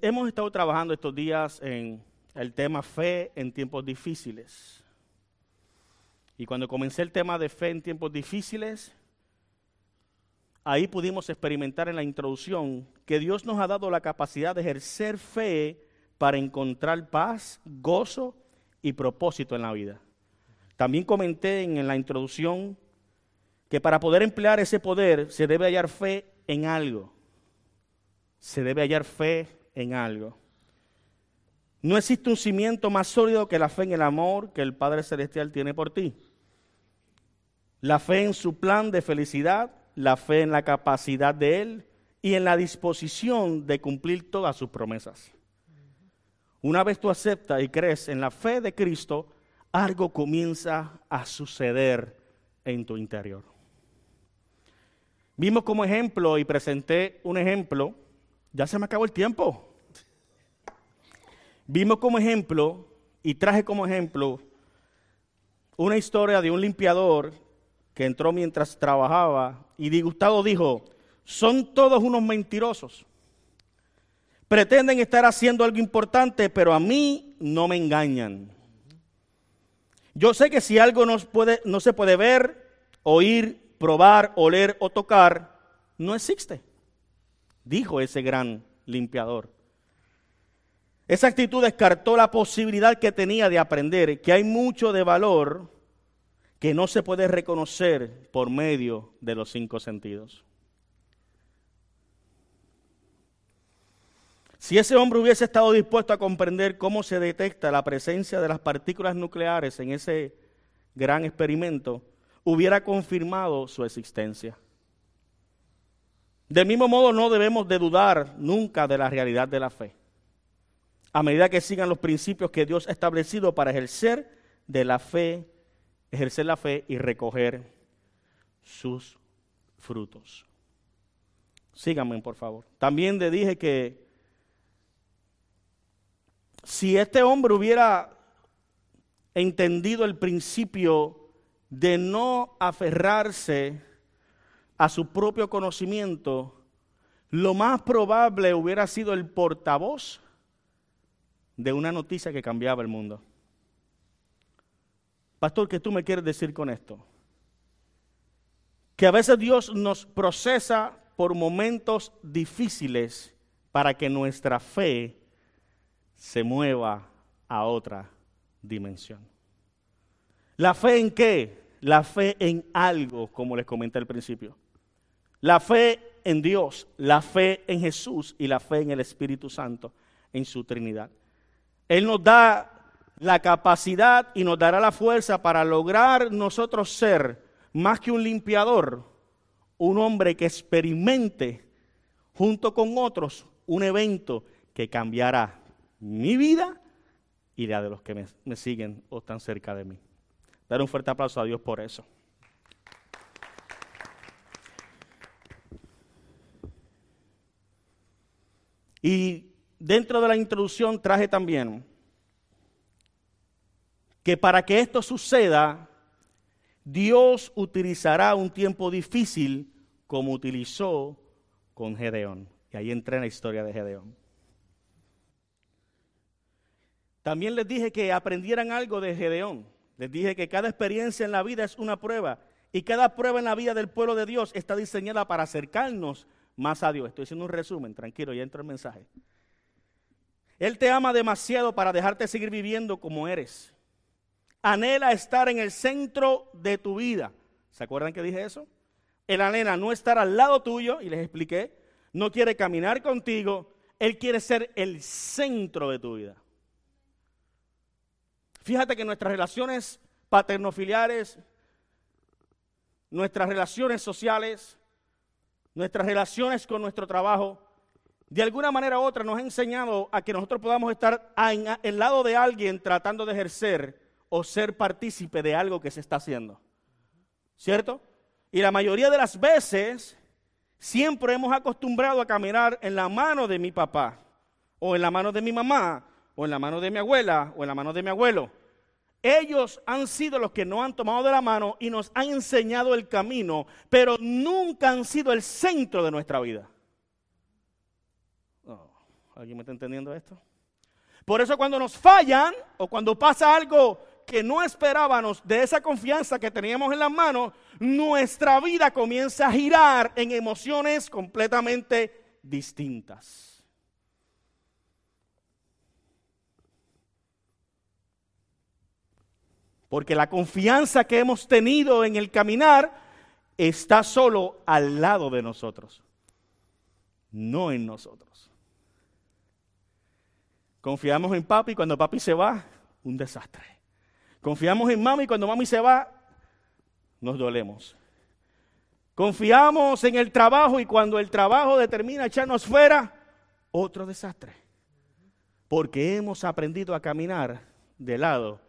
hemos estado trabajando estos días en el tema fe en tiempos difíciles. Y cuando comencé el tema de fe en tiempos difíciles, ahí pudimos experimentar en la introducción que Dios nos ha dado la capacidad de ejercer fe para encontrar paz, gozo y propósito en la vida. También comenté en la introducción que para poder emplear ese poder se debe hallar fe en algo. Se debe hallar fe en algo. No existe un cimiento más sólido que la fe en el amor que el Padre Celestial tiene por ti. La fe en su plan de felicidad, la fe en la capacidad de Él y en la disposición de cumplir todas sus promesas. Una vez tú aceptas y crees en la fe de Cristo, algo comienza a suceder en tu interior. Vimos como ejemplo y presenté un ejemplo, ya se me acabó el tiempo. Vimos como ejemplo y traje como ejemplo una historia de un limpiador que entró mientras trabajaba y disgustado dijo, son todos unos mentirosos. Pretenden estar haciendo algo importante, pero a mí no me engañan. Yo sé que si algo no, puede, no se puede ver, oír, probar, oler o tocar, no existe, dijo ese gran limpiador. Esa actitud descartó la posibilidad que tenía de aprender que hay mucho de valor que no se puede reconocer por medio de los cinco sentidos. Si ese hombre hubiese estado dispuesto a comprender cómo se detecta la presencia de las partículas nucleares en ese gran experimento, hubiera confirmado su existencia. Del mismo modo, no debemos de dudar nunca de la realidad de la fe a medida que sigan los principios que Dios ha establecido para ejercer de la fe, ejercer la fe y recoger sus frutos. Síganme, por favor. También le dije que si este hombre hubiera entendido el principio de no aferrarse a su propio conocimiento, lo más probable hubiera sido el portavoz de una noticia que cambiaba el mundo. Pastor, ¿qué tú me quieres decir con esto? Que a veces Dios nos procesa por momentos difíciles para que nuestra fe se mueva a otra dimensión. ¿La fe en qué? La fe en algo, como les comenté al principio. La fe en Dios, la fe en Jesús y la fe en el Espíritu Santo, en su Trinidad. Él nos da la capacidad y nos dará la fuerza para lograr nosotros ser más que un limpiador, un hombre que experimente junto con otros un evento que cambiará mi vida y la de los que me, siguen o están cerca de mí. Dar un fuerte aplauso a Dios por eso. Y dentro de la introducción traje también que para que esto suceda, Dios utilizará un tiempo difícil como utilizó con Gedeón. Y ahí entré en la historia de Gedeón. También les dije que aprendieran algo de Gedeón. Les dije que cada experiencia en la vida es una prueba y cada prueba en la vida del pueblo de Dios está diseñada para acercarnos más a Dios. Estoy haciendo un resumen, tranquilo, ya entro el mensaje. Él te ama demasiado para dejarte seguir viviendo como eres. Anhela estar en el centro de tu vida. ¿Se acuerdan que dije eso? Él anhela no estar al lado tuyo, y les expliqué. No quiere caminar contigo. Él quiere ser el centro de tu vida. Fíjate que nuestras relaciones paternofiliares, nuestras relaciones sociales, nuestras relaciones con nuestro trabajo, de alguna manera u otra nos ha enseñado a que nosotros podamos estar el lado de alguien tratando de ejercer o ser partícipe de algo que se está haciendo. ¿Cierto? Y la mayoría de las veces siempre hemos acostumbrado a caminar en la mano de mi papá, o en la mano de mi mamá, o en la mano de mi abuela, o en la mano de mi abuelo. Ellos han sido los que nos han tomado de la mano y nos han enseñado el camino, pero nunca han sido el centro de nuestra vida. ¿Alguien me está entendiendo esto? Por eso cuando nos fallan o cuando pasa algo que no esperábamos de esa confianza que teníamos en las manos, nuestra vida comienza a girar en emociones completamente distintas. Porque la confianza que hemos tenido en el caminar está solo al lado de nosotros, no en nosotros. Confiamos en papi y cuando papi se va, un desastre. Confiamos en mami y cuando mami se va, nos dolemos. Confiamos en el trabajo y cuando el trabajo determina echarnos fuera, otro desastre. Porque hemos aprendido a caminar de lado,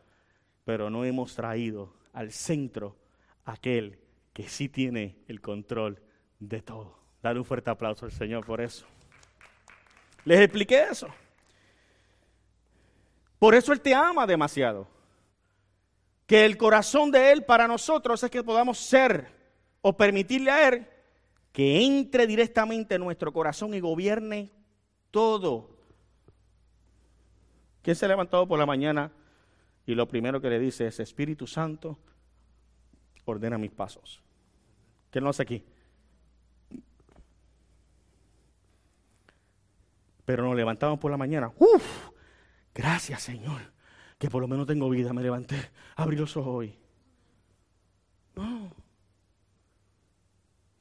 pero no hemos traído al centro aquel que sí tiene el control de todo. Dar un fuerte aplauso al Señor por eso. Les expliqué eso. Por eso Él te ama demasiado. Que el corazón de Él para nosotros es que podamos ser o permitirle a Él que entre directamente en nuestro corazón y gobierne todo. ¿Quién se ha levantado por la mañana y lo primero que le dice es, Espíritu Santo, ordena mis pasos? ¿Quién lo hace aquí? Pero nos levantamos por la mañana. ¡Uf! Gracias, Señor, que por lo menos tengo vida. Me levanté, abrí los ojos hoy. No.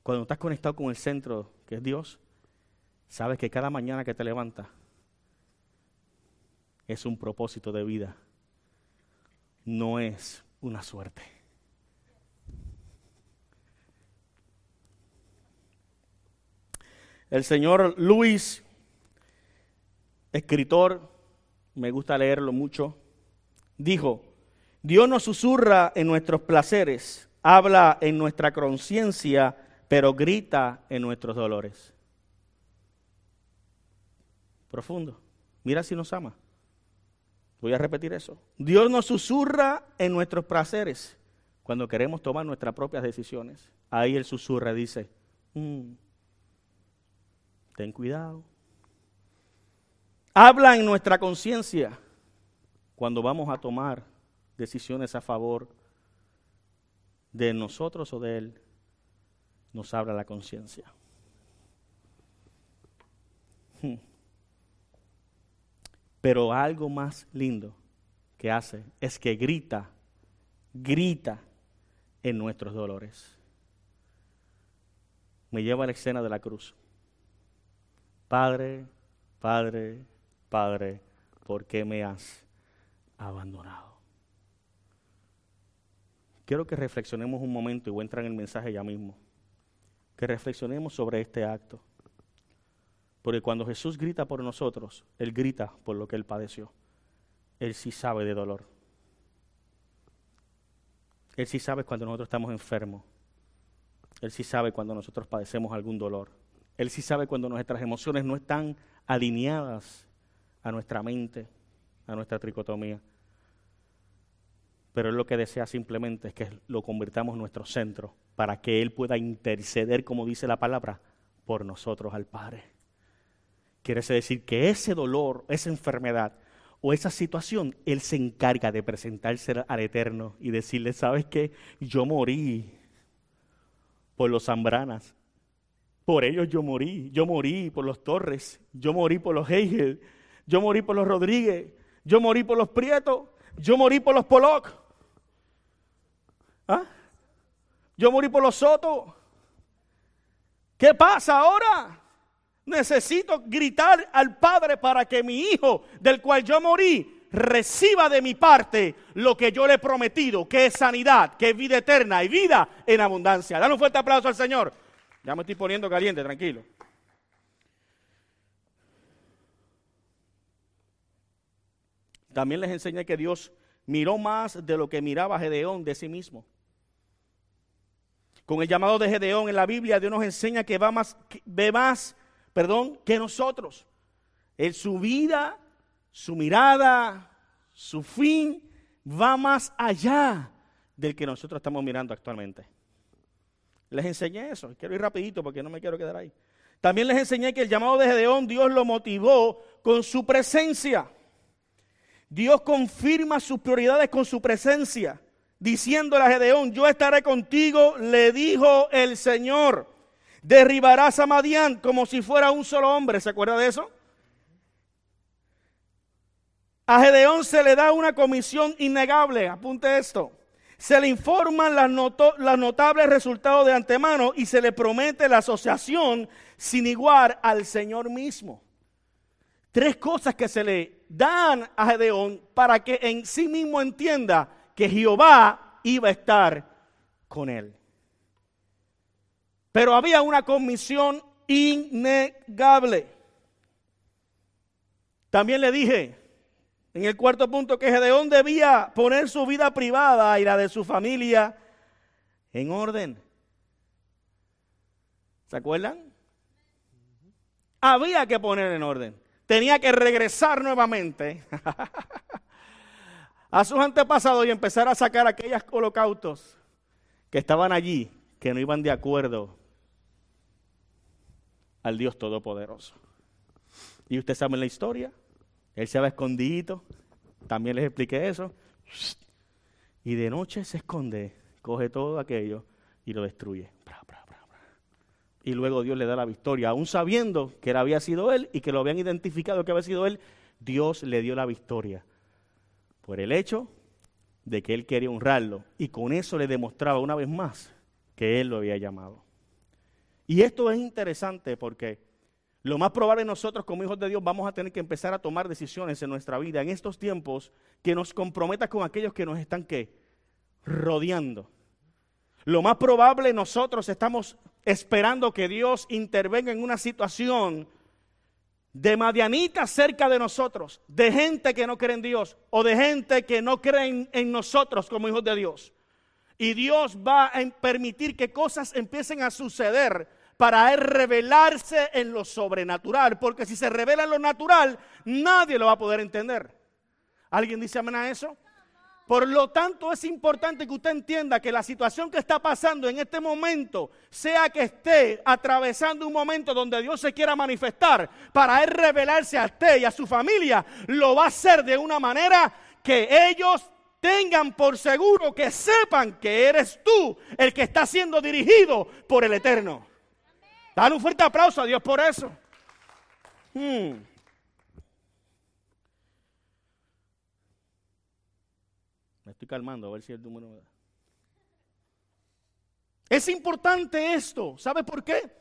Cuando estás conectado con el centro, que es Dios, sabes que cada mañana que te levantas es un propósito de vida. No es una suerte. El señor Luis, escritor, me gusta leerlo mucho, dijo, Dios nos susurra en nuestros placeres, habla en nuestra conciencia, pero grita en nuestros dolores. Profundo. Mira si nos ama. Voy a repetir eso. Dios nos susurra en nuestros placeres cuando queremos tomar nuestras propias decisiones. Ahí Él susurra, dice, mm, ten cuidado. Habla en nuestra conciencia cuando vamos a tomar decisiones a favor de nosotros o de Él. Nos habla la conciencia. Hmm. Pero algo más lindo que hace es que grita, grita en nuestros dolores. Me lleva a la escena de la cruz. Padre, Padre, Padre, ¿por qué me has abandonado? Quiero que reflexionemos un momento y voy a entrar en el mensaje ya mismo. Que reflexionemos sobre este acto. Porque cuando Jesús grita por nosotros, Él grita por lo que Él padeció. Él sí sabe de dolor. Él sí sabe cuando nosotros estamos enfermos. Él sí sabe cuando nosotros padecemos algún dolor. Él sí sabe cuando nuestras emociones no están alineadas a nuestra mente, a nuestra tricotomía. Pero Él lo que desea simplemente es que lo convirtamos en nuestro centro para que Él pueda interceder, como dice la palabra, por nosotros al Padre. Quiere decir que ese dolor, esa enfermedad o esa situación, Él se encarga de presentarse al Eterno y decirle, ¿sabes qué? Yo morí por los Zambranas, por ellos yo morí. Yo morí por los Torres. Yo morí por los Heigel. Yo morí por los Rodríguez. Yo morí por los Prietos. Yo morí por los Pollock. ¿Ah? Yo morí por los Soto. ¿Qué pasa ahora? Necesito gritar al Padre para que mi hijo, del cual yo morí, reciba de mi parte lo que yo le he prometido, que es sanidad, que es vida eterna y vida en abundancia. Dale un fuerte aplauso al Señor. Ya me estoy poniendo caliente, tranquilo. También les enseñé que Dios miró más de lo que miraba Gedeón de sí mismo. Con el llamado de Gedeón en la Biblia, Dios nos enseña que va más, ve más, perdón, que nosotros. En su vida, su mirada, su fin, va más allá del que nosotros estamos mirando actualmente. Les enseñé eso. Quiero ir rapidito porque no me quiero quedar ahí. También les enseñé que el llamado de Gedeón Dios lo motivó con su presencia. Dios confirma sus prioridades con su presencia, diciéndole a Gedeón, yo estaré contigo, le dijo el Señor. Derribarás a como si fuera un solo hombre. ¿Se acuerda de eso? A Gedeón se le da una comisión innegable. Apunte esto. Se le informan los notables resultados de antemano y se le promete la asociación sin igual al Señor mismo. Tres cosas que se le dan a Gedeón para que en sí mismo entienda que Jehová iba a estar con él. Pero había una comisión innegable. También le dije en el cuarto punto que Gedeón debía poner su vida privada y la de su familia en orden. ¿Se acuerdan? Había que poner en orden. Tenía que regresar nuevamente a sus antepasados y empezar a sacar aquellos holocaustos que estaban allí, que no iban de acuerdo al Dios Todopoderoso. Y usted sabe la historia. Él se va escondido. También les expliqué eso. Y de noche se esconde, coge todo aquello y lo destruye. Y luego Dios le da la victoria. Aún sabiendo que había sido él y que lo habían identificado que había sido él, Dios le dio la victoria. Por el hecho de que él quería honrarlo. Y con eso le demostraba una vez más que él lo había llamado. Y esto es interesante porque lo más probable nosotros como hijos de Dios vamos a tener que empezar a tomar decisiones en nuestra vida en estos tiempos que nos comprometan con aquellos que nos están rodeando. Lo más probable nosotros estamos esperando que Dios intervenga en una situación de madianita cerca de nosotros, de gente que no cree en Dios o de gente que no cree en nosotros como hijos de Dios. Y Dios va a permitir que cosas empiecen a suceder para él revelarse en lo sobrenatural. Porque si se revela en lo natural, nadie lo va a poder entender. ¿Alguien dice amén a eso? Por lo tanto, es importante que usted entienda que la situación que está pasando en este momento, sea que esté atravesando un momento donde Dios se quiera manifestar para Él revelarse a usted y a su familia, lo va a hacer de una manera que ellos tengan por seguro que sepan que eres tú el que está siendo dirigido por el Eterno. Dale un fuerte aplauso a Dios por eso. Hmm. Me estoy calmando a ver si el número me da. Es importante esto. ¿Sabe por qué?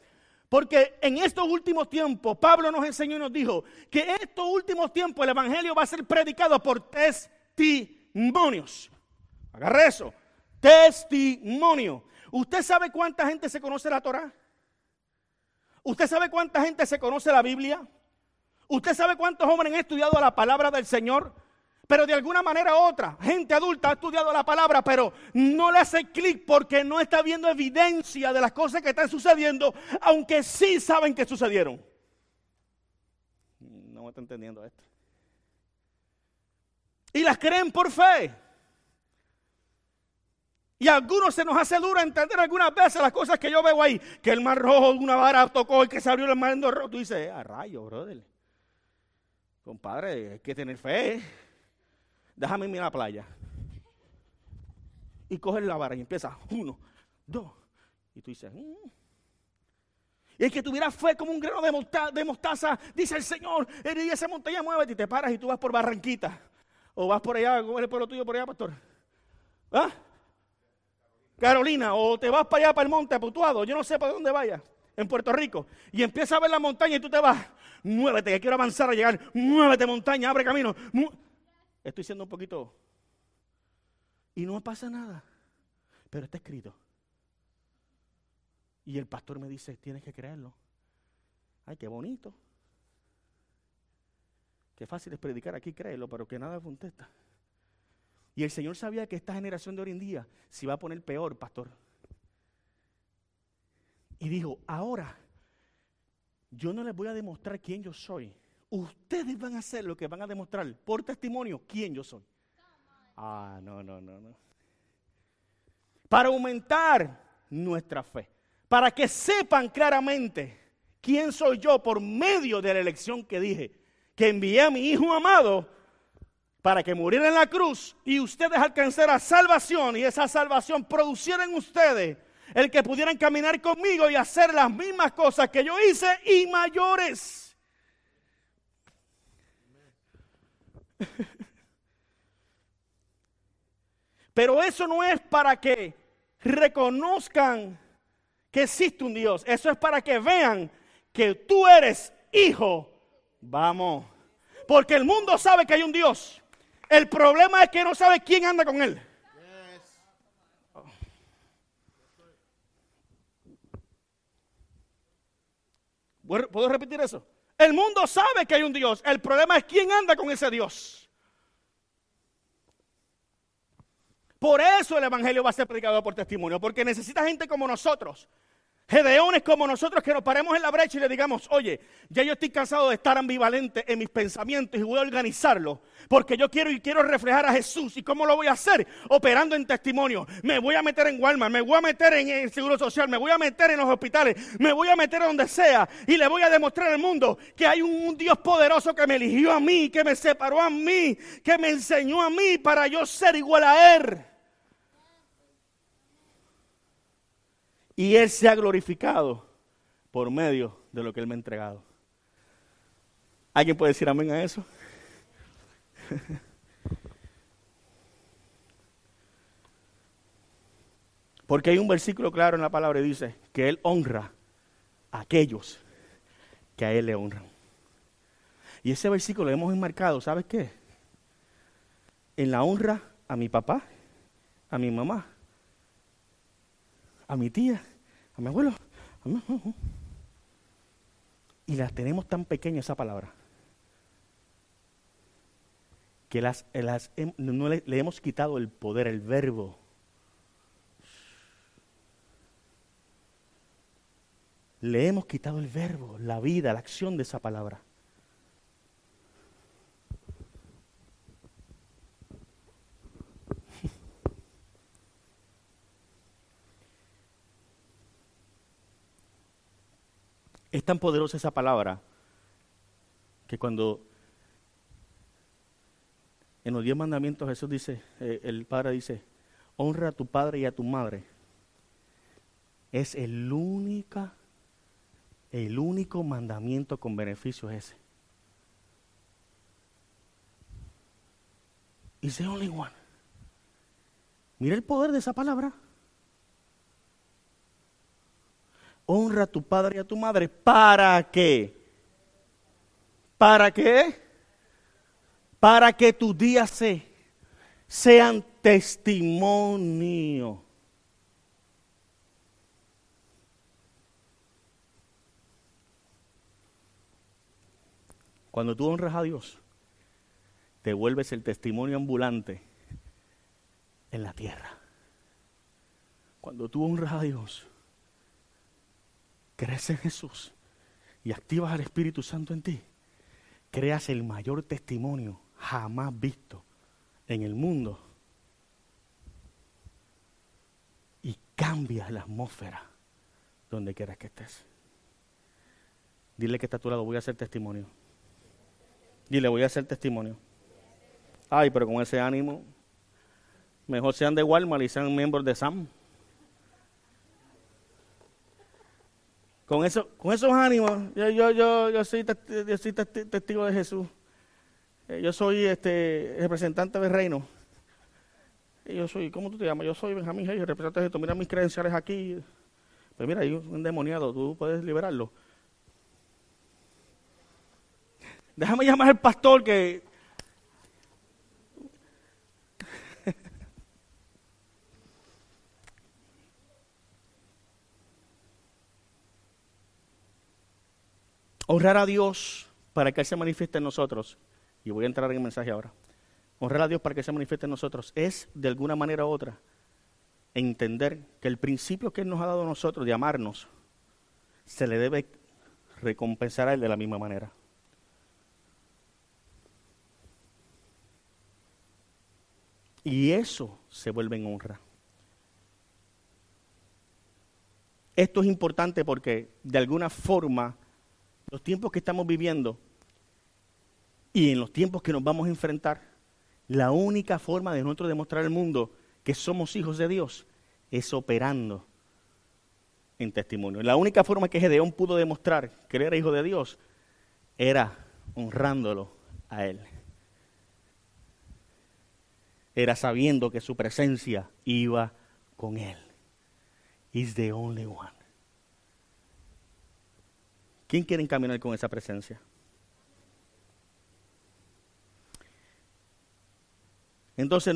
Porque en estos últimos tiempos, Pablo nos enseñó y nos dijo que en estos últimos tiempos el Evangelio va a ser predicado por testimonios. Agarre eso. Testimonio. ¿Usted sabe cuánta gente se conoce la Torah? ¿Usted sabe cuánta gente se conoce la Biblia? ¿Usted sabe cuántos hombres han estudiado la palabra del Señor? Pero de alguna manera u otra, gente adulta ha estudiado la palabra, pero no le hace clic porque no está viendo evidencia de las cosas que están sucediendo, aunque sí saben que sucedieron. No me está entendiendo esto. Y las creen por fe. Y a algunos se nos hace duro entender algunas veces las cosas que yo veo ahí. Que el mar rojo, una vara tocó y que se abrió el mar rojo. Tú dices, a rayo, brother. Compadre, hay que tener fe. Déjame irme a la playa. Y coger la vara y empieza, uno, dos. Y tú dices, mm". Y el que tuviera fe como un grano de, mostaza, dice el Señor, y esa montaña muévete y te paras y tú vas por Barranquita. O vas por allá, ¿cómo es el pueblo tuyo por allá, pastor? ¿Ah? Carolina, o te vas para allá, para el monte Aputuado, yo no sé para dónde vayas, en Puerto Rico, y empieza a ver la montaña y tú te vas, muévete, que quiero avanzar a llegar, muévete montaña, abre camino. Estoy siendo un poquito... Y no pasa nada, pero está escrito. Y el pastor me dice, tienes que creerlo. Ay, qué bonito. Fácil es predicar aquí, créelo, pero que nada contesta. Y el Señor sabía que esta generación de hoy en día se iba a poner peor, pastor. Y dijo, ahora yo no les voy a demostrar quién yo soy. Ustedes van a hacer lo que van a demostrar por testimonio quién yo soy. Ah, no, no, no, no. Para aumentar nuestra fe. Para que sepan claramente ¿Quién soy yo por medio de la elección que dije? Que envié a mi Hijo amado para que muriera en la cruz y ustedes alcanzaran salvación y esa salvación produciera en ustedes el que pudieran caminar conmigo y hacer las mismas cosas que yo hice y mayores. Pero eso no es para que reconozcan que existe un Dios. Eso es para que vean que tú eres hijo. Vamos. Porque el mundo sabe que hay un Dios. El problema es que no sabe quién anda con él. ¿Puedo repetir eso? El mundo sabe que hay un Dios. El problema es quién anda con ese Dios. Por eso el Evangelio va a ser predicado por testimonio. Porque necesita gente como nosotros Gedeones como nosotros que nos paremos en la brecha y le digamos, oye, ya yo estoy cansado de estar ambivalente en mis pensamientos y voy a organizarlo, porque yo quiero y quiero reflejar a Jesús. ¿Y cómo lo voy a hacer? Operando en testimonio. Me voy a meter en Walmart, me voy a meter en el Seguro Social, me voy a meter en los hospitales, me voy a meter donde sea y le voy a demostrar al mundo que hay un Dios poderoso que me eligió a mí, que me separó a mí, que me enseñó a mí para yo ser igual a Él. Y Él se ha glorificado por medio de lo que Él me ha entregado. ¿Alguien puede decir amén a eso? Porque hay un versículo claro en la palabra y dice que Él honra a aquellos que a Él le honran. Y ese versículo lo hemos enmarcado, ¿sabes qué? En la honra a mi papá, a mi mamá, a mi tía, a mi abuelo. Y las tenemos tan pequeñas esa palabra que las, las no le hemos quitado el poder, el verbo. Le hemos quitado el verbo, la vida, la acción de esa palabra. Tan poderosa esa palabra que cuando en los diez mandamientos Jesús dice, eh, el Padre dice, honra a tu padre y a tu madre. Es el único, el único mandamiento con beneficio ese. It's the only one. Mira el poder de esa palabra. Honra a tu padre y a tu madre. ¿Para qué? ¿Para qué? Para que tus días se, sean testimonio. Cuando tú honras a Dios, te vuelves el testimonio ambulante en la tierra. Cuando tú honras a Dios, crees en Jesús y activas al Espíritu Santo en ti, creas el mayor testimonio jamás visto en el mundo y cambias la atmósfera donde quieras que estés. Dile que está a tu lado, voy a hacer testimonio. Dile, voy a hacer testimonio. Ay, pero con ese ánimo, mejor sean de Walmart y sean miembros de SAM. Con, eso, con esos ánimos, yo, yo, yo, yo soy, testigo de Jesús. Eh, yo soy este representante del reino. yo soy, ¿cómo tú te llamas? Yo soy Benjamín Reyes, representante de Jesús. Mira mis credenciales aquí. Pues mira, hay un endemoniado, tú puedes liberarlo. Déjame llamar al pastor que Honrar a Dios para que Él se manifieste en nosotros, y voy a entrar en el mensaje ahora. Honrar a Dios para que se manifieste en nosotros es, de alguna manera u otra, entender que el principio que Él nos ha dado a nosotros de amarnos, se le debe recompensar a Él de la misma manera. Y eso se vuelve en honra. Esto es importante porque de alguna forma los tiempos que estamos viviendo y en los tiempos que nos vamos a enfrentar, la única forma de nosotros demostrar al mundo que somos hijos de Dios es operando en testimonio. La única forma que Gedeón pudo demostrar que él era hijo de Dios era honrándolo a él. Era sabiendo que su presencia iba con él. He's the only one. ¿Quién quiere encaminar con esa presencia? Entonces,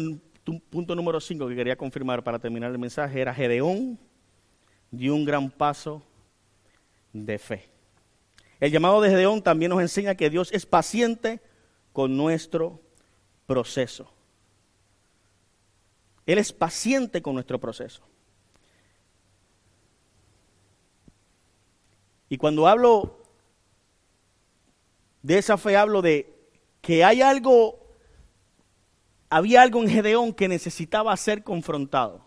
punto número 5 que quería confirmar para terminar el mensaje era Gedeón dio un gran paso de fe. El llamado de Gedeón también nos enseña que Dios es paciente con nuestro proceso. Él es paciente con nuestro proceso. Y cuando hablo de esa fe, hablo de que hay algo, había algo en Gedeón que necesitaba ser confrontado.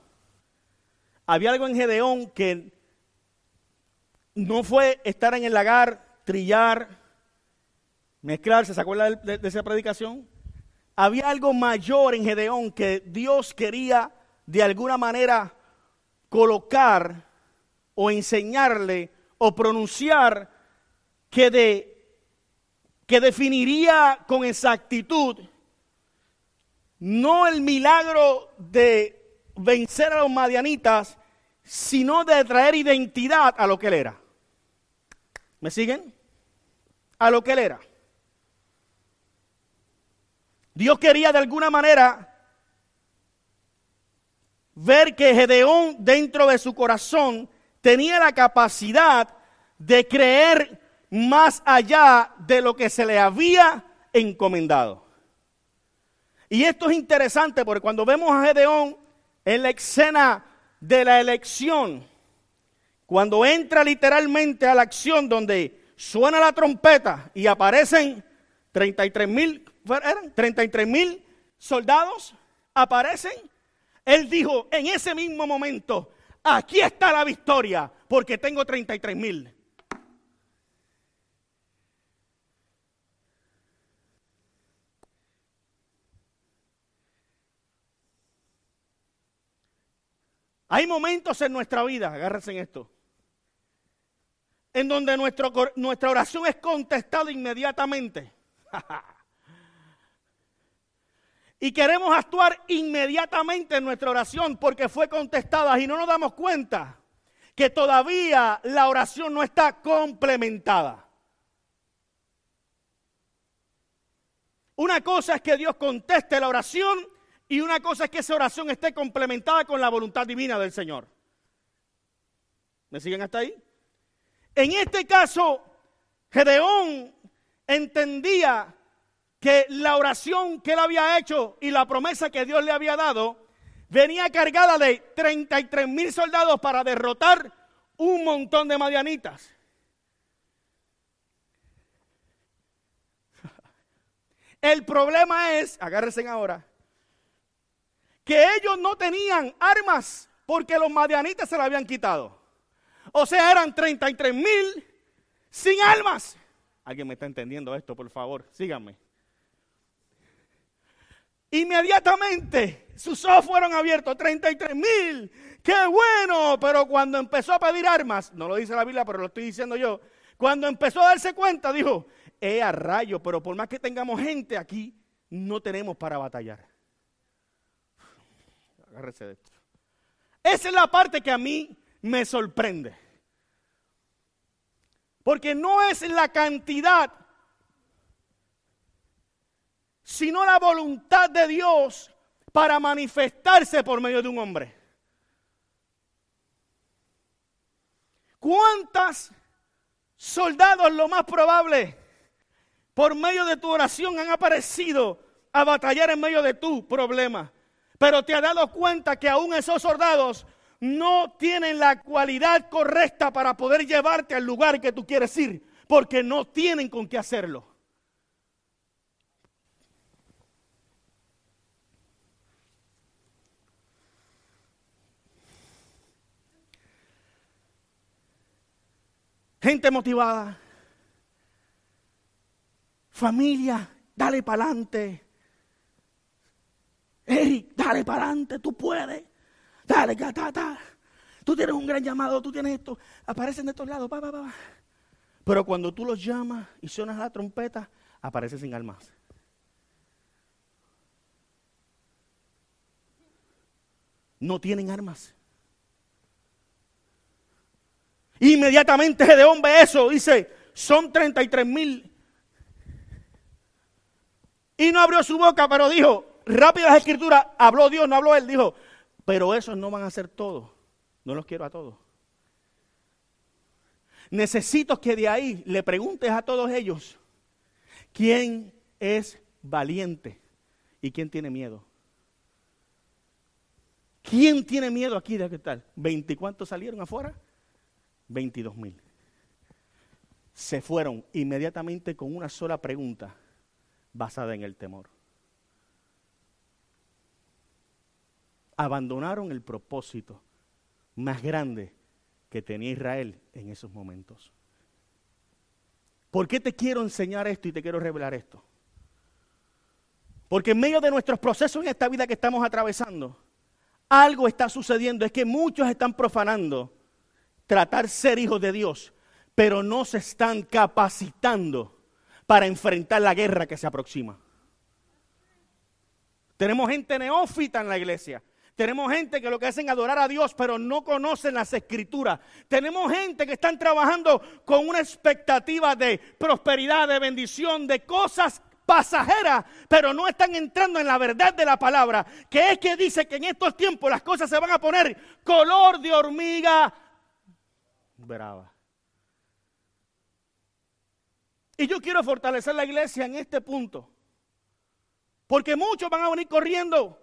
Había algo en Gedeón que no fue estar en el lagar, trillar, mezclarse, ¿se acuerda de, de esa predicación? Había algo mayor en Gedeón que Dios quería de alguna manera colocar o enseñarle o pronunciar que, de, que definiría con exactitud no el milagro de vencer a los madianitas, sino de traer identidad a lo que él era. ¿Me siguen? A lo que él era. Dios quería de alguna manera ver que Gedeón dentro de su corazón tenía la capacidad de creer más allá de lo que se le había encomendado. Y esto es interesante porque cuando vemos a Gedeón en la escena de la elección, cuando entra literalmente a la acción donde suena la trompeta y aparecen 33 mil, 33 mil soldados, aparecen, él dijo en ese mismo momento, aquí está la victoria, porque tengo 33 mil. Hay momentos en nuestra vida, agárrense en esto, en donde nuestra oración es contestada inmediatamente. y queremos actuar inmediatamente en nuestra oración porque fue contestada y no nos damos cuenta que todavía la oración no está complementada. Una cosa es que Dios conteste la oración y una cosa es que esa oración esté complementada con la voluntad divina del Señor. ¿Me siguen hasta ahí? En este caso, Gedeón entendía que la oración que él había hecho y la promesa que Dios le había dado venía cargada de 33 mil soldados para derrotar un montón de madianitas. El problema es, agárrense ahora, que ellos no tenían armas porque los madianitas se la habían quitado. O sea, eran 33 mil sin armas. ¿Alguien me está entendiendo esto, por favor? Síganme. Inmediatamente sus ojos fueron abiertos, 33 mil, qué bueno, pero cuando empezó a pedir armas, no lo dice la Biblia, pero lo estoy diciendo yo, cuando empezó a darse cuenta, dijo, eh, rayo, pero por más que tengamos gente aquí, no tenemos para batallar. Agárrese de esto. Esa es la parte que a mí me sorprende. Porque no es la cantidad sino la voluntad de Dios para manifestarse por medio de un hombre. ¿Cuántas soldados, lo más probable, por medio de tu oración han aparecido a batallar en medio de tu problema? Pero te has dado cuenta que aún esos soldados no tienen la cualidad correcta para poder llevarte al lugar que tú quieres ir, porque no tienen con qué hacerlo. Gente motivada, familia, dale para adelante. Eric, dale para adelante, tú puedes. Dale, ta, Tú tienes un gran llamado, tú tienes esto. Aparecen de todos lados, pa, pa, pa. Pero cuando tú los llamas y sonas la trompeta, aparece sin armas. No tienen armas. Inmediatamente Gedeón ve eso, dice, son 33 mil. Y no abrió su boca, pero dijo, rápidas escrituras, habló Dios, no habló él, dijo, pero esos no van a ser todos, no los quiero a todos. Necesito que de ahí le preguntes a todos ellos, ¿quién es valiente y quién tiene miedo? ¿Quién tiene miedo aquí de qué tal? ¿20 cuántos salieron afuera? 22 mil. Se fueron inmediatamente con una sola pregunta basada en el temor. Abandonaron el propósito más grande que tenía Israel en esos momentos. ¿Por qué te quiero enseñar esto y te quiero revelar esto? Porque en medio de nuestros procesos en esta vida que estamos atravesando, algo está sucediendo. Es que muchos están profanando tratar ser hijos de Dios, pero no se están capacitando para enfrentar la guerra que se aproxima. Tenemos gente neófita en la iglesia. Tenemos gente que lo que hacen es adorar a Dios, pero no conocen las escrituras. Tenemos gente que están trabajando con una expectativa de prosperidad, de bendición, de cosas pasajeras, pero no están entrando en la verdad de la palabra, que es que dice que en estos tiempos las cosas se van a poner color de hormiga Y yo quiero fortalecer la iglesia en este punto. Porque muchos van a venir corriendo,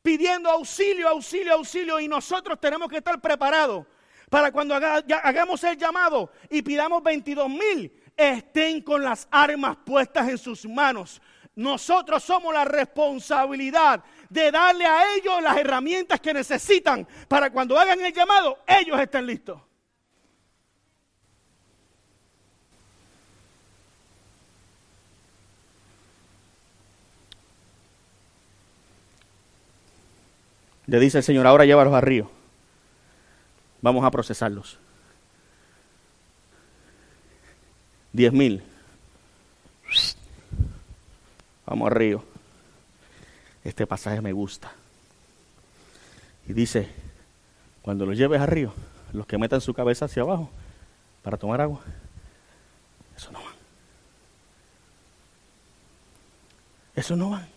pidiendo auxilio, auxilio, auxilio. Y nosotros tenemos que estar preparados para cuando hagamos el llamado y pidamos 22 mil, estén con las armas puestas en sus manos. Nosotros somos la responsabilidad de darle a ellos las herramientas que necesitan para cuando hagan el llamado, ellos estén listos. Le dice el Señor, ahora llévalos al río. Vamos a procesarlos. Diez mil. Vamos al río. Este pasaje me gusta. Y dice, cuando los lleves al río, los que metan su cabeza hacia abajo para tomar agua, eso no van. Eso no van.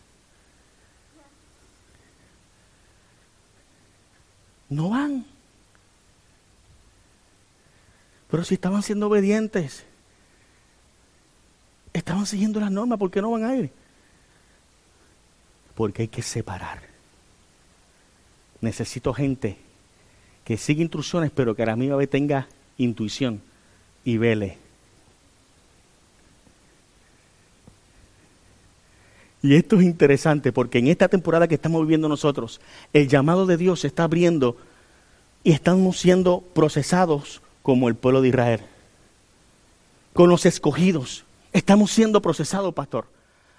No van. Pero si estaban siendo obedientes, estaban siguiendo las normas, ¿por qué no van a ir? Porque hay que separar. Necesito gente que siga instrucciones, pero que a la misma vez tenga intuición y vele. Y esto es interesante porque en esta temporada que estamos viviendo nosotros, el llamado de Dios se está abriendo y estamos siendo procesados como el pueblo de Israel. Con los escogidos. Estamos siendo procesados, pastor.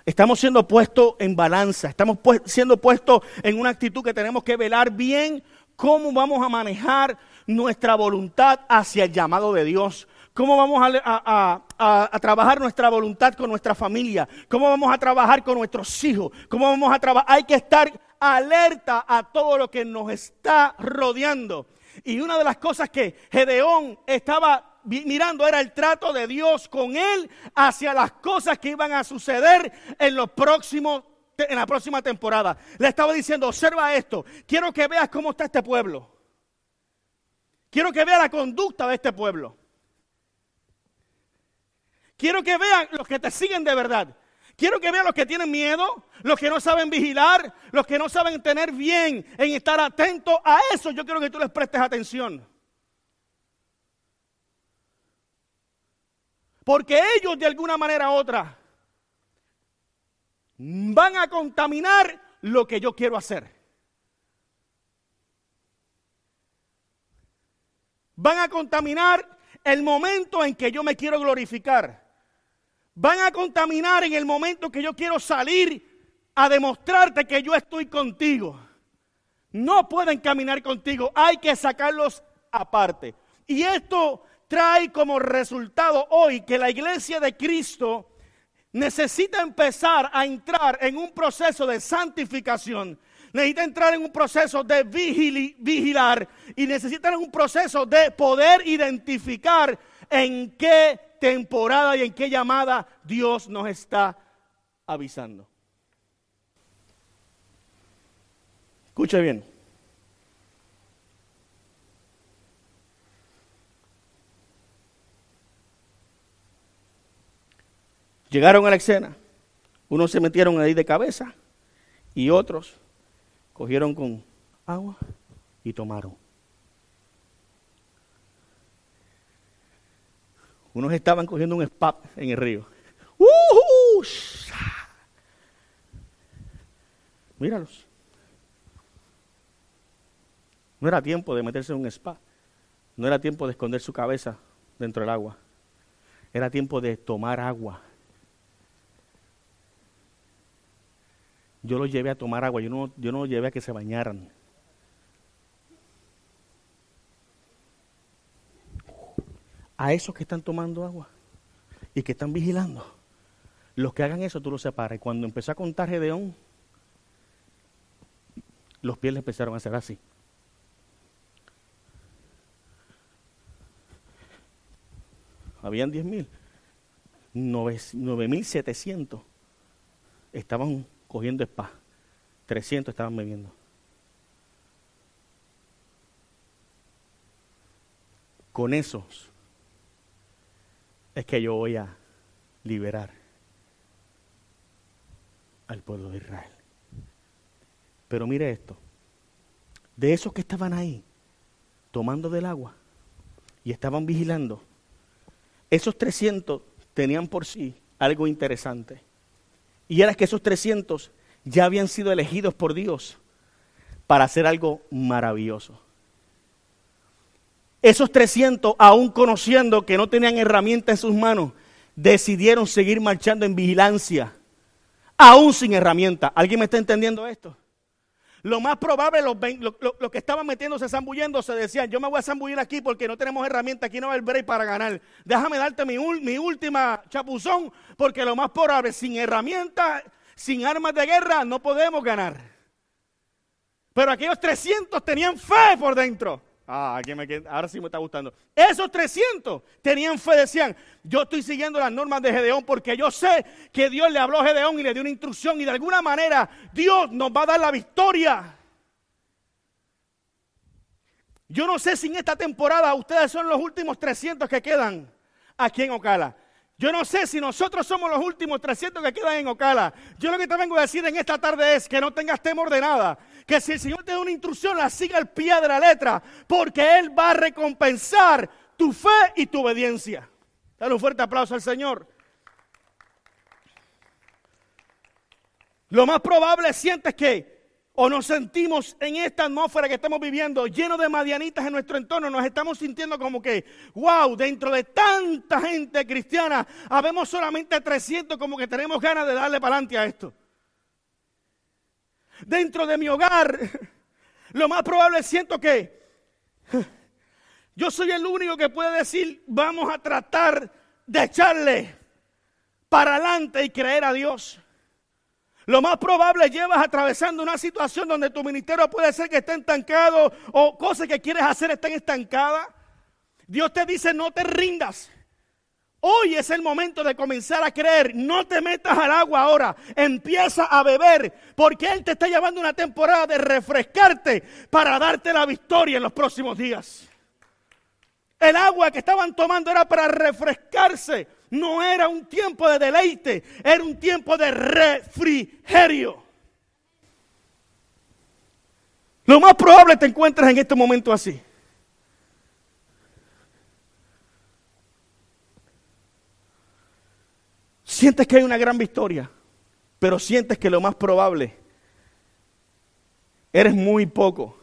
Estamos siendo puestos en balanza. Estamos siendo puestos en una actitud que tenemos que velar bien cómo vamos a manejar nuestra voluntad hacia el llamado de Dios. ¿Cómo vamos a, trabajar nuestra voluntad con nuestra familia? ¿Cómo vamos a trabajar con nuestros hijos? ¿Cómo vamos a trabajar? Hay que estar alerta a todo lo que nos está rodeando. Y una de las cosas que Gedeón estaba mirando era el trato de Dios con él hacia las cosas que iban a suceder en los próximos en la próxima temporada. Le estaba diciendo, observa esto, quiero que veas cómo está este pueblo. Quiero que veas la conducta de este pueblo. Quiero que vean los que te siguen de verdad. Quiero que vean los que tienen miedo, los que no saben vigilar, los que no saben tener bien en estar atentos a eso. Yo quiero que tú les prestes atención. Porque ellos de alguna manera u otra van a contaminar lo que yo quiero hacer. Van a contaminar el momento en que yo me quiero glorificar van a contaminar en el momento que yo quiero salir a demostrarte que yo estoy contigo. No pueden caminar contigo, hay que sacarlos aparte. Y esto trae como resultado hoy que la iglesia de Cristo necesita empezar a entrar en un proceso de santificación. Necesita entrar en un proceso de vigilar y necesita en un proceso de poder identificar en qué temporada y en qué llamada Dios nos está avisando. Escuche bien. Llegaron a la escena. Unos se metieron ahí de cabeza y otros cogieron con agua y tomaron. Unos estaban cogiendo un spa en el río. Míralos. No era tiempo de meterse en un spa. No era tiempo de esconder su cabeza dentro del agua. Era tiempo de tomar agua. Yo los llevé a tomar agua, yo no, yo no los llevé a que se bañaran. A esos que están tomando agua y que están vigilando, los que hagan eso tú los separas. Y cuando empezó a contar Gedeón, los pies le empezaron a hacer así. Habían 10 mil. 9.700 estaban cogiendo spa. 300 estaban bebiendo. Con esos es que yo voy a liberar al pueblo de Israel. Pero mire esto, de esos que estaban ahí, tomando del agua y estaban vigilando, esos 300 tenían por sí algo interesante. Y era que esos 300 ya habían sido elegidos por Dios para hacer algo maravilloso. Esos 300, aún conociendo que no tenían herramienta en sus manos, decidieron seguir marchando en vigilancia, aún sin herramienta. ¿Alguien me está entendiendo esto? Lo más probable, los, que estaban metiéndose, zambulléndose, decían, yo me voy a zambullir aquí porque no tenemos herramienta, aquí no va el break para ganar. Déjame darte mi, mi última chapuzón, porque lo más probable, sin herramienta, sin armas de guerra, no podemos ganar. Pero aquellos 300 tenían fe por dentro. Ah, ahora sí me está gustando. Esos 300 tenían fe, decían, yo estoy siguiendo las normas de Gedeón porque yo sé que Dios le habló a Gedeón y le dio una instrucción y de alguna manera Dios nos va a dar la victoria. Yo no sé si en esta temporada ustedes son los últimos 300 que quedan aquí en Ocala. Yo no sé si nosotros somos los últimos 300 que quedan en Ocala. Yo lo que te vengo a decir en esta tarde es que no tengas temor de nada. Que si el Señor te da una instrucción, la siga al pie de la letra. Porque Él va a recompensar tu fe y tu obediencia. Dale un fuerte aplauso al Señor. Lo más probable sientes que o nos sentimos en esta atmósfera que estamos viviendo, lleno de madianitas en nuestro entorno, nos estamos sintiendo como que, wow, dentro de tanta gente cristiana, habemos solamente 300 como que tenemos ganas de darle para adelante a esto. Dentro de mi hogar, lo más probable siento que yo soy el único que puede decir, vamos a tratar de echarle para adelante y creer a Dios. Lo más probable llevas atravesando una situación donde tu ministerio puede ser que esté estancado o cosas que quieres hacer estén estancadas. Dios te dice no te rindas. Hoy es el momento de comenzar a creer. No te metas al agua ahora. Empieza a beber porque Él te está llevando una temporada de refrescarte para darte la victoria en los próximos días. El agua que estaban tomando era para refrescarse no era un tiempo de deleite, era un tiempo de refrigerio. Lo más probable te encuentras en este momento así. Sientes que hay una gran victoria, pero sientes que lo más probable eres muy poco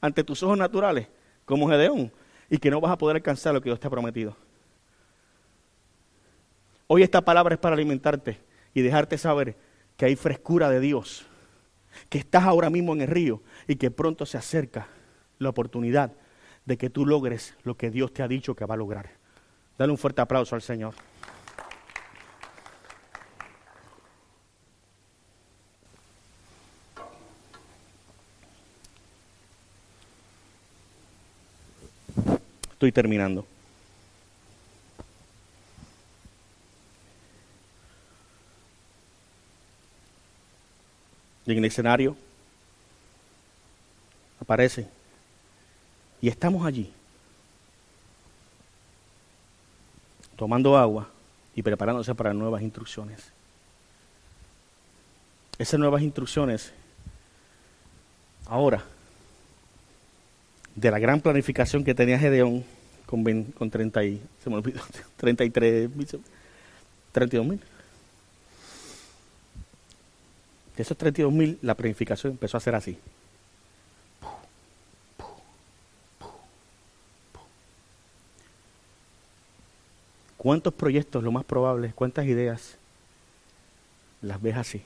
ante tus ojos naturales, como Gedeón, y que no vas a poder alcanzar lo que Dios te ha prometido. Hoy esta palabra es para alimentarte y dejarte saber que hay frescura de Dios, que estás ahora mismo en el río y que pronto se acerca la oportunidad de que tú logres lo que Dios te ha dicho que va a lograr. Dale un fuerte aplauso al Señor. Estoy terminando. Y en el escenario aparece. Y estamos allí, tomando agua y preparándose para nuevas instrucciones. Esas nuevas instrucciones, ahora, de la gran planificación que tenía Gedeón con, con 30 y, se me olvidó, 33, 32 mil. De esos 32 mil, la planificación empezó a ser así. ¿Cuántos proyectos, lo más probable, cuántas ideas las ves así?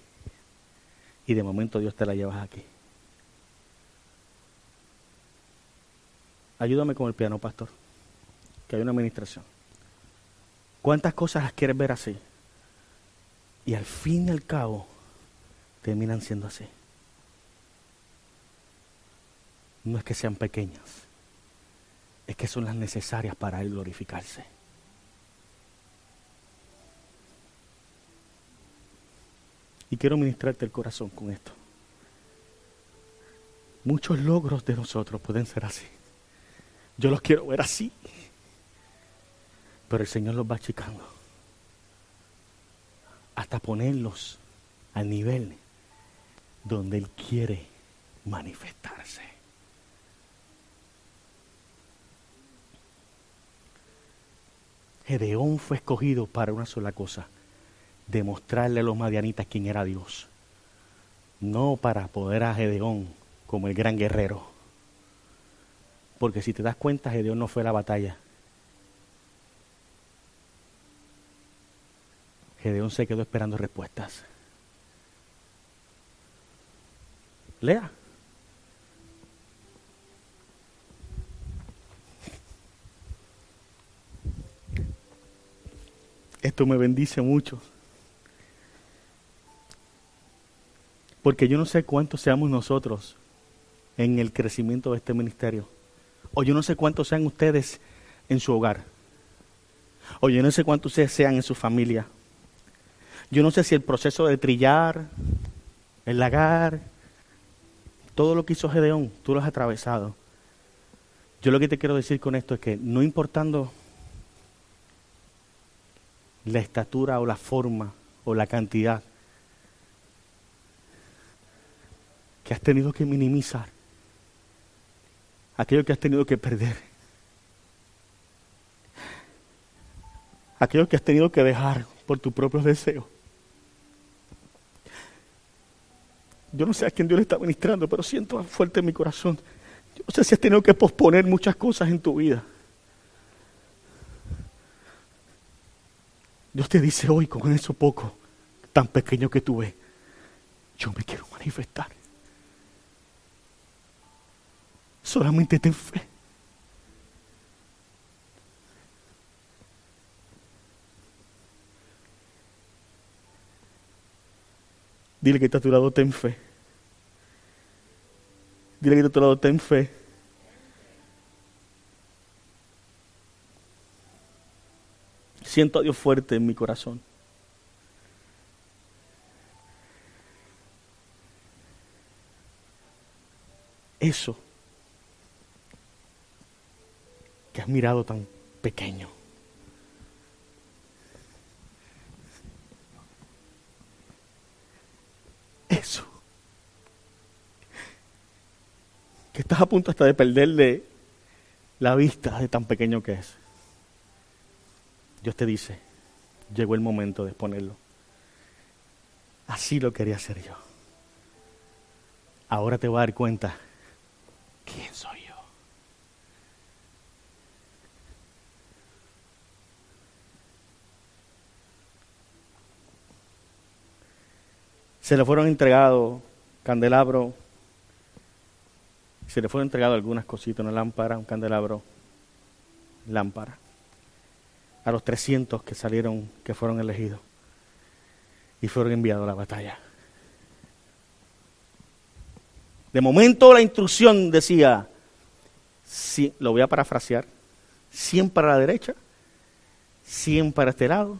Y de momento Dios te la llevas aquí. Ayúdame con el piano, pastor, que hay una administración. ¿Cuántas cosas las quieres ver así? Y al fin y al cabo terminan siendo así. No es que sean pequeñas, es que son las necesarias para Él glorificarse. Y quiero ministrarte el corazón con esto. Muchos logros de nosotros pueden ser así. Yo los quiero ver así. Pero el Señor los va achicando. Hasta ponerlos al nivel donde Él quiere manifestarse. Gedeón fue escogido para una sola cosa, demostrarle a los madianitas quién era Dios. No para poder a Gedeón como el gran guerrero. Porque si te das cuenta, Gedeón no fue a la batalla. Gedeón se quedó esperando respuestas. Lea. Esto me bendice mucho. Porque yo no sé cuántos seamos nosotros en el crecimiento de este ministerio. O yo no sé cuántos sean ustedes en su hogar. O yo no sé cuántos ustedes sean en su familia. Yo no sé si el proceso de trillar, el lagar, todo lo que hizo Gedeón, tú lo has atravesado. Yo lo que te quiero decir con esto es que no importando la estatura o la forma o la cantidad, que has tenido que minimizar, aquello que has tenido que perder, aquello que has tenido que dejar por tus propios deseos. Yo no sé a quién Dios le está ministrando, pero siento fuerte en mi corazón. Yo no sé si has tenido que posponer muchas cosas en tu vida. Dios te dice hoy, con eso poco, tan pequeño que tú ves, yo me quiero manifestar. Solamente ten fe. Dile que está a tu lado, ten fe. Dile que está a tu lado, ten fe. Siento a Dios fuerte en mi corazón. Eso que mirado tan pequeño. Eso. Que estás a punto hasta de perderle la vista de tan pequeño que es. Dios te dice, llegó el momento de exponerlo. Así lo quería hacer yo. Ahora te voy a dar cuenta quién soy yo. Se le fueron entregados candelabro, se le fueron entregadas algunas cositas, una lámpara, un candelabro, lámpara, a los 300 que salieron, que fueron elegidos y fueron enviados a la batalla. De momento la instrucción decía, si, lo voy a parafrasear, 100 para la derecha, 100 para este lado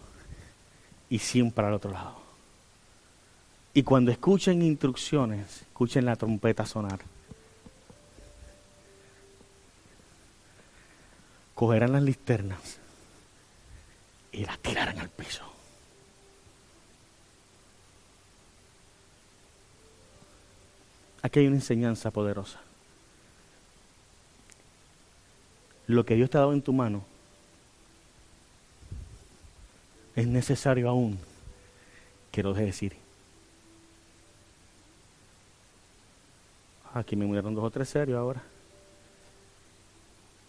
y 100 para el otro lado. Y cuando escuchen instrucciones, escuchen la trompeta sonar. Cogerán las linternas y las tirarán al piso. Aquí hay una enseñanza poderosa. Lo que Dios te ha dado en tu mano es necesario aún que lo dejes decir. Aquí me murieron dos o tres serios ahora.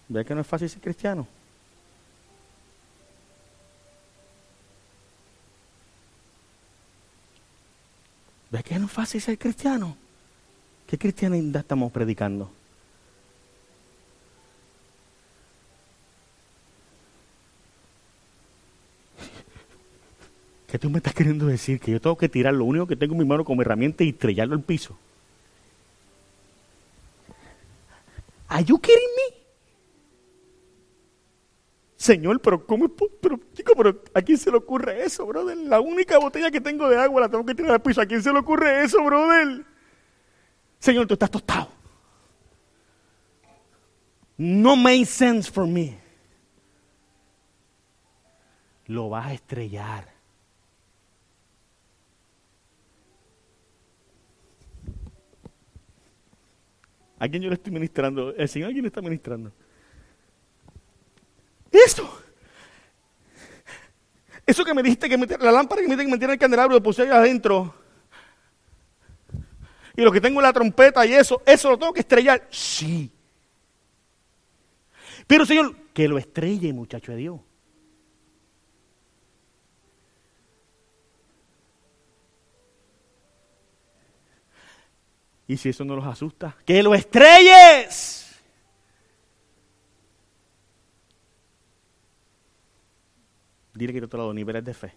¿Ve que no es fácil ser cristiano? ¿Ve que no es fácil ser cristiano? ¿Qué cristianidad estamos predicando? ¿Qué tú me estás queriendo decir? Que yo tengo que tirar lo único que tengo en mi mano como herramienta y estrellarlo al piso. ¿Are you kidding me? Señor, pero ¿cómo? Pero, chico, pero ¿a quién se le ocurre eso, brother? La única botella que tengo de agua la tengo que tirar al piso. ¿A quién se le ocurre eso, brother? Señor, tú estás tostado. No make sense for me. Lo vas a estrellar. ¿A quién yo le estoy ministrando? El Señor a quién le está ministrando. Esto. Eso que me dijiste que la lámpara que me dijiste que tiene el candelabro lo puse ahí adentro. Y lo que tengo es la trompeta y eso, eso lo tengo que estrellar. Sí. Pero Señor, que lo estrelle, muchacho de Dios. Y si eso no los asusta, que lo estrelles. Dile que otro lado, niveles de fe.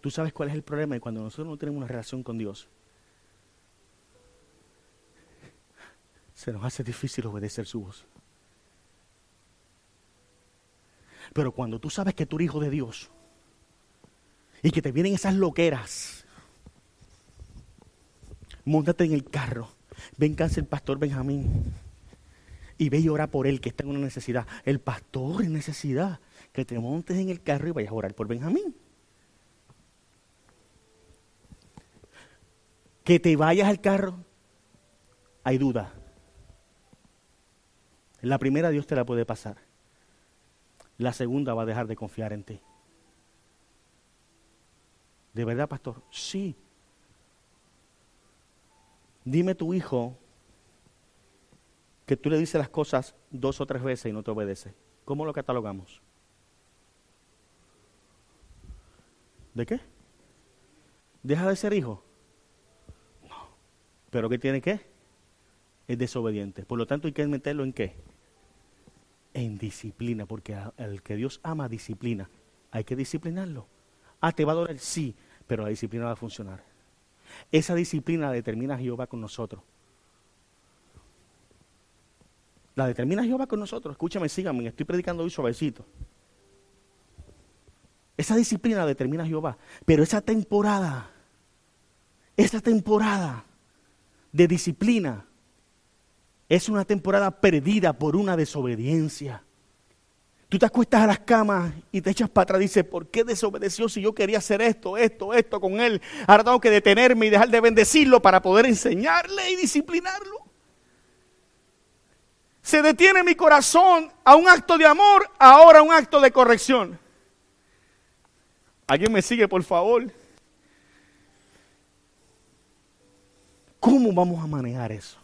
Tú sabes cuál es el problema y cuando nosotros no tenemos una relación con Dios, se nos hace difícil obedecer su voz. Pero cuando tú sabes que tú eres hijo de Dios y que te vienen esas loqueras, montate en el carro, ven el pastor Benjamín y ve y ora por él que está en una necesidad. El pastor en necesidad, que te montes en el carro y vayas a orar por Benjamín. Que te vayas al carro, hay duda. La primera Dios te la puede pasar. La segunda va a dejar de confiar en ti. ¿De verdad, pastor? Sí. Dime tu hijo que tú le dices las cosas dos o tres veces y no te obedece. ¿Cómo lo catalogamos? ¿De qué? ¿Deja de ser hijo? No. ¿Pero qué tiene que? Es desobediente. Por lo tanto, hay que meterlo en qué? En disciplina, porque al que Dios ama, disciplina. Hay que disciplinarlo. Ah, te va a doler, sí, pero la disciplina va a funcionar. Esa disciplina determina a Jehová con nosotros. La determina Jehová con nosotros. Escúchame, síganme, estoy predicando hoy suavecito. Esa disciplina determina Jehová. Pero esa temporada, esa temporada de disciplina es una temporada perdida por una desobediencia. Tú te acuestas a las camas y te echas para atrás dices, ¿por qué desobedeció si yo quería hacer esto, esto, esto con él? Ahora tengo que detenerme y dejar de bendecirlo para poder enseñarle y disciplinarlo. Se detiene mi corazón a un acto de amor, ahora un acto de corrección. ¿Alguien me sigue, por favor? ¿Cómo vamos a manejar eso?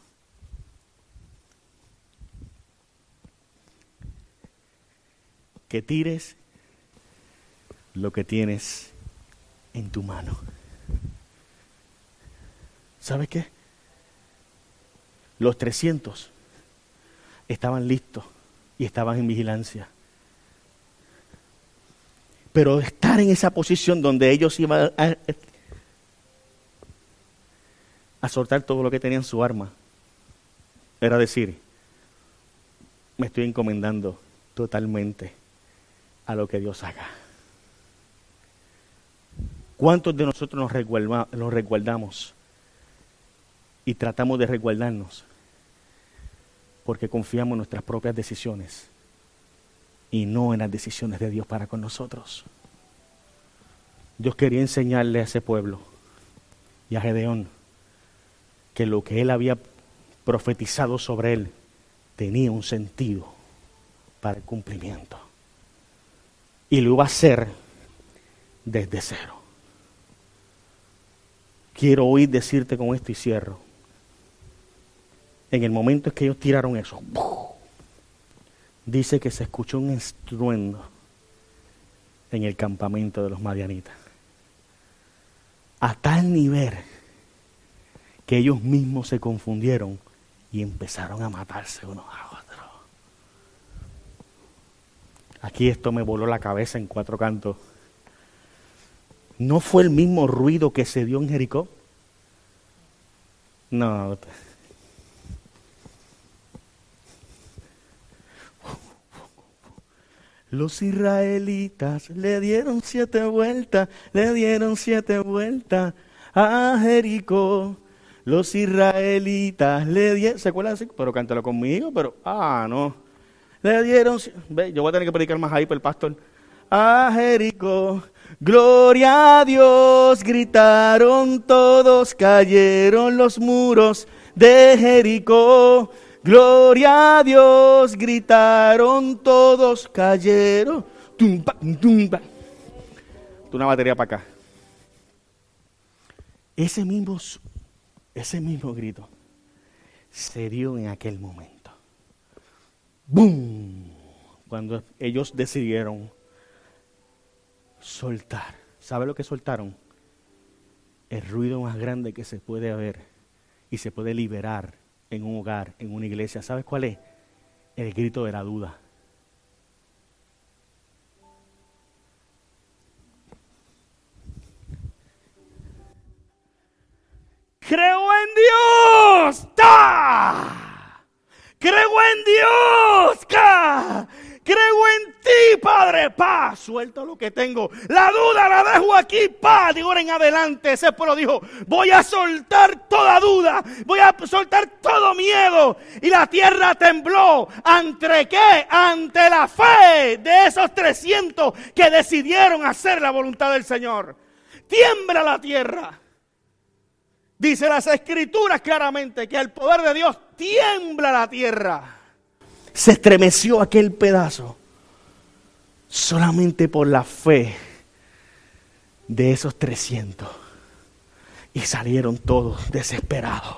Que tires lo que tienes en tu mano. ¿Sabes qué? Los 300 estaban listos y estaban en vigilancia. Pero estar en esa posición donde ellos iban a, a soltar todo lo que tenían en su arma, era decir, me estoy encomendando totalmente a lo que Dios haga. ¿Cuántos de nosotros nos, resguardamos y tratamos de resguardarnos porque confiamos en nuestras propias decisiones y no en las decisiones de Dios para con nosotros? Dios quería enseñarle a ese pueblo y a Gedeón que lo que él había profetizado sobre él tenía un sentido para el cumplimiento. Y lo iba a hacer desde cero. Quiero oír decirte con esto y cierro. En el momento en que ellos tiraron eso, dice que se escuchó un estruendo en el campamento de los madianitas. A tal nivel que ellos mismos se confundieron y empezaron a matarse unos a otros. Aquí esto me voló la cabeza en cuatro cantos. ¿No fue el mismo ruido que se dio en Jericó? No. Los israelitas le dieron siete vueltas, le dieron siete vueltas a Jericó. Los israelitas le dieron, ¿se acuerdan? Pero cántalo conmigo, pero, ah, no. Le dieron, ve, yo voy a tener que predicar más ahí para el pastor. A Jericó Gloria a Dios, gritaron todos, cayeron los muros de Jericó. Gloria a Dios, gritaron todos, cayeron. Tumba, tumba. Una batería para acá. Ese mismo, ese mismo grito se dio en aquel momento. ¡Bum! Cuando ellos decidieron soltar. ¿Sabe lo que soltaron? El ruido más grande que se puede haber y se puede liberar en un hogar, en una iglesia. ¿Sabes cuál es? El grito de la duda. Creo en Dios. ¡Ta! Creo en Dios. ¡Ca! Creo en ti, Padre. Pa, suelto lo que tengo. La duda la dejo aquí, pa. De ahora en adelante, ese pueblo dijo: Voy a soltar toda duda. Voy a soltar todo miedo. Y la tierra tembló. ¿Ante qué? Ante la fe de esos 300 que decidieron hacer la voluntad del Señor. Tiembla la tierra. Dice las escrituras claramente que el poder de Dios tiembla la tierra se estremeció aquel pedazo solamente por la fe de esos 300. Y salieron todos desesperados.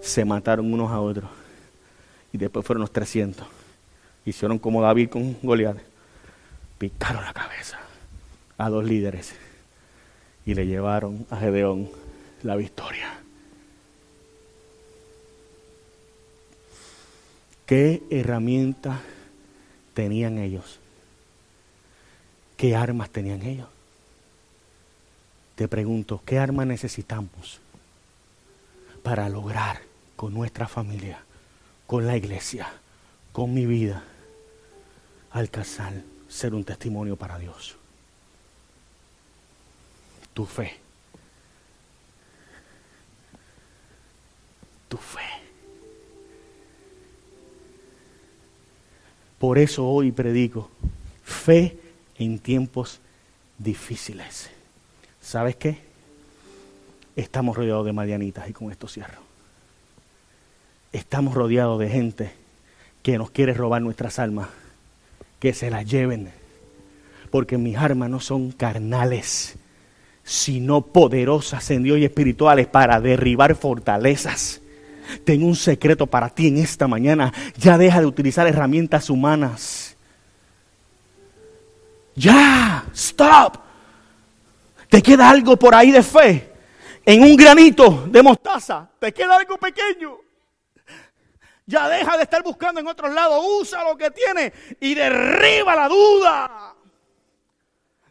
Se mataron unos a otros. Y después fueron los 300. Hicieron como David con Goliat. Picaron la cabeza a dos líderes. Y le llevaron a Gedeón la victoria. ¿Qué herramientas tenían ellos? ¿Qué armas tenían ellos? Te pregunto, ¿qué armas necesitamos para lograr con nuestra familia, con la iglesia, con mi vida, alcanzar ser un testimonio para Dios? Tu fe. Por eso hoy predico fe en tiempos difíciles. ¿Sabes qué? Estamos rodeados de madianitas y con esto cierro. Estamos rodeados de gente que nos quiere robar nuestras almas, que se las lleven, porque mis armas no son carnales, sino poderosas en Dios y espirituales para derribar fortalezas tengo un secreto para ti en esta mañana. Ya deja de utilizar herramientas humanas. Ya, stop. ¿Te queda algo por ahí de fe? En un granito de mostaza, ¿te queda algo pequeño? Ya deja de estar buscando en otros lados, usa lo que tiene y derriba la duda.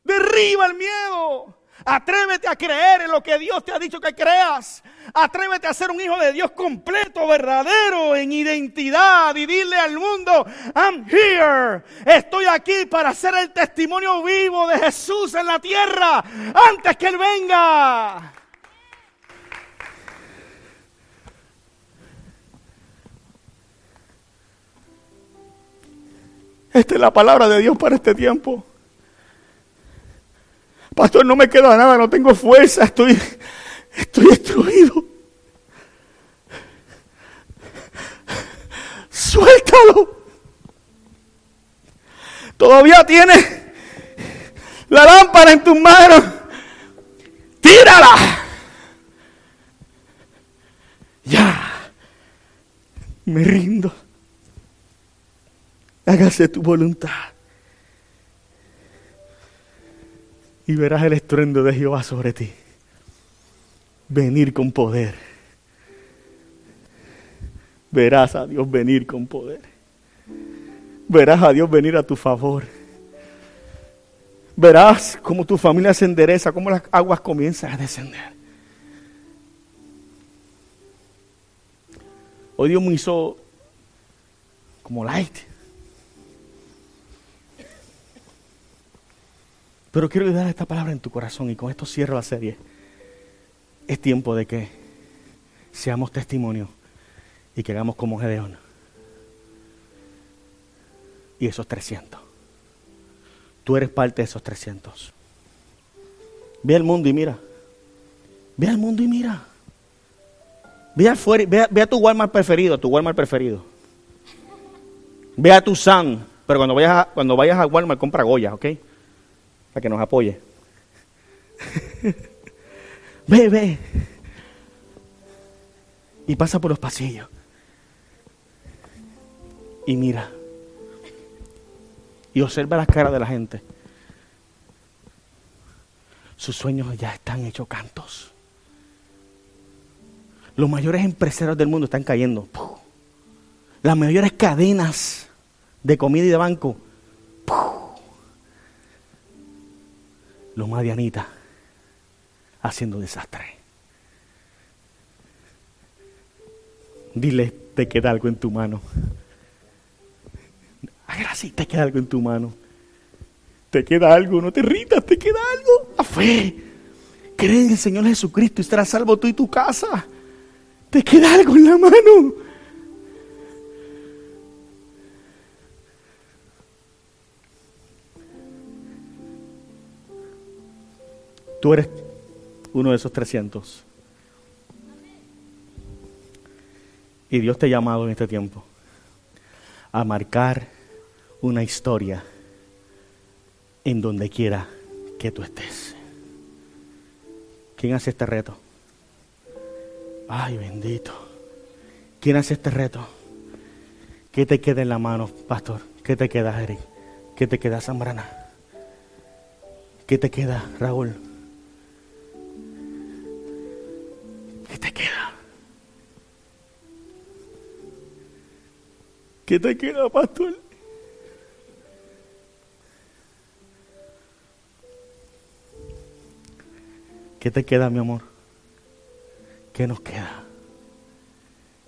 Derriba el miedo. Atrévete a creer en lo que Dios te ha dicho que creas. Atrévete a ser un hijo de Dios completo, verdadero, en identidad y dile al mundo, I'm here. Estoy aquí para ser el testimonio vivo de Jesús en la tierra antes que Él venga. Esta es la palabra de Dios para este tiempo. Pastor, no me queda nada, no tengo fuerza, estoy, estoy destruido. Suéltalo. Todavía tienes la lámpara en tus manos. Tírala. Ya. Me rindo. Hágase tu voluntad. Y verás el estruendo de Jehová sobre ti. Venir con poder. Verás a Dios venir con poder. Verás a Dios venir a tu favor. Verás cómo tu familia se endereza, cómo las aguas comienzan a descender. Hoy Dios me hizo como light. Pero quiero dar esta palabra en tu corazón y con esto cierro la serie. Es tiempo de que seamos testimonio y que hagamos como Gedeón. Y esos 300. Tú eres parte de esos 300. Ve al mundo y mira. Ve al mundo y mira. Ve, afuera, ve, a, tu Walmart preferido, tu Walmart preferido. Ve a tu San, pero cuando vayas a, cuando vayas a Walmart compra Goya, ¿ok? Para que nos apoye. ve, ve. Y pasa por los pasillos. Y mira. Y observa las caras de la gente. Sus sueños ya están hechos cantos. Los mayores empresarios del mundo están cayendo. Las mayores cadenas de comida y de banco los madianitas haciendo desastre. Dile, te queda algo en tu mano. Así, te queda algo en tu mano. Te queda algo, no te rindas, te queda algo. A fe. Cree en el Señor Jesucristo y estarás salvo tú y tu casa. Te queda algo en la mano. Tú eres uno de esos 300. Y Dios te ha llamado en este tiempo a marcar una historia en donde quiera que tú estés. ¿Quién hace este reto? Ay, bendito. ¿Quién hace este reto? ¿Qué te queda en la mano, pastor? ¿Qué te queda, Eric? ¿Qué te queda, Zambrana? ¿Qué te queda, Raúl? Te queda? ¿Qué te queda, pastor? ¿Qué te queda, mi amor? ¿Qué nos queda?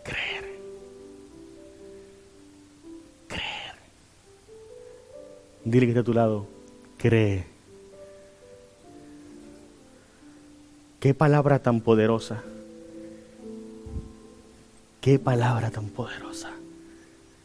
Creer. Creer. Dile que está a tu lado. Cree. Qué palabra tan poderosa. Qué palabra tan poderosa.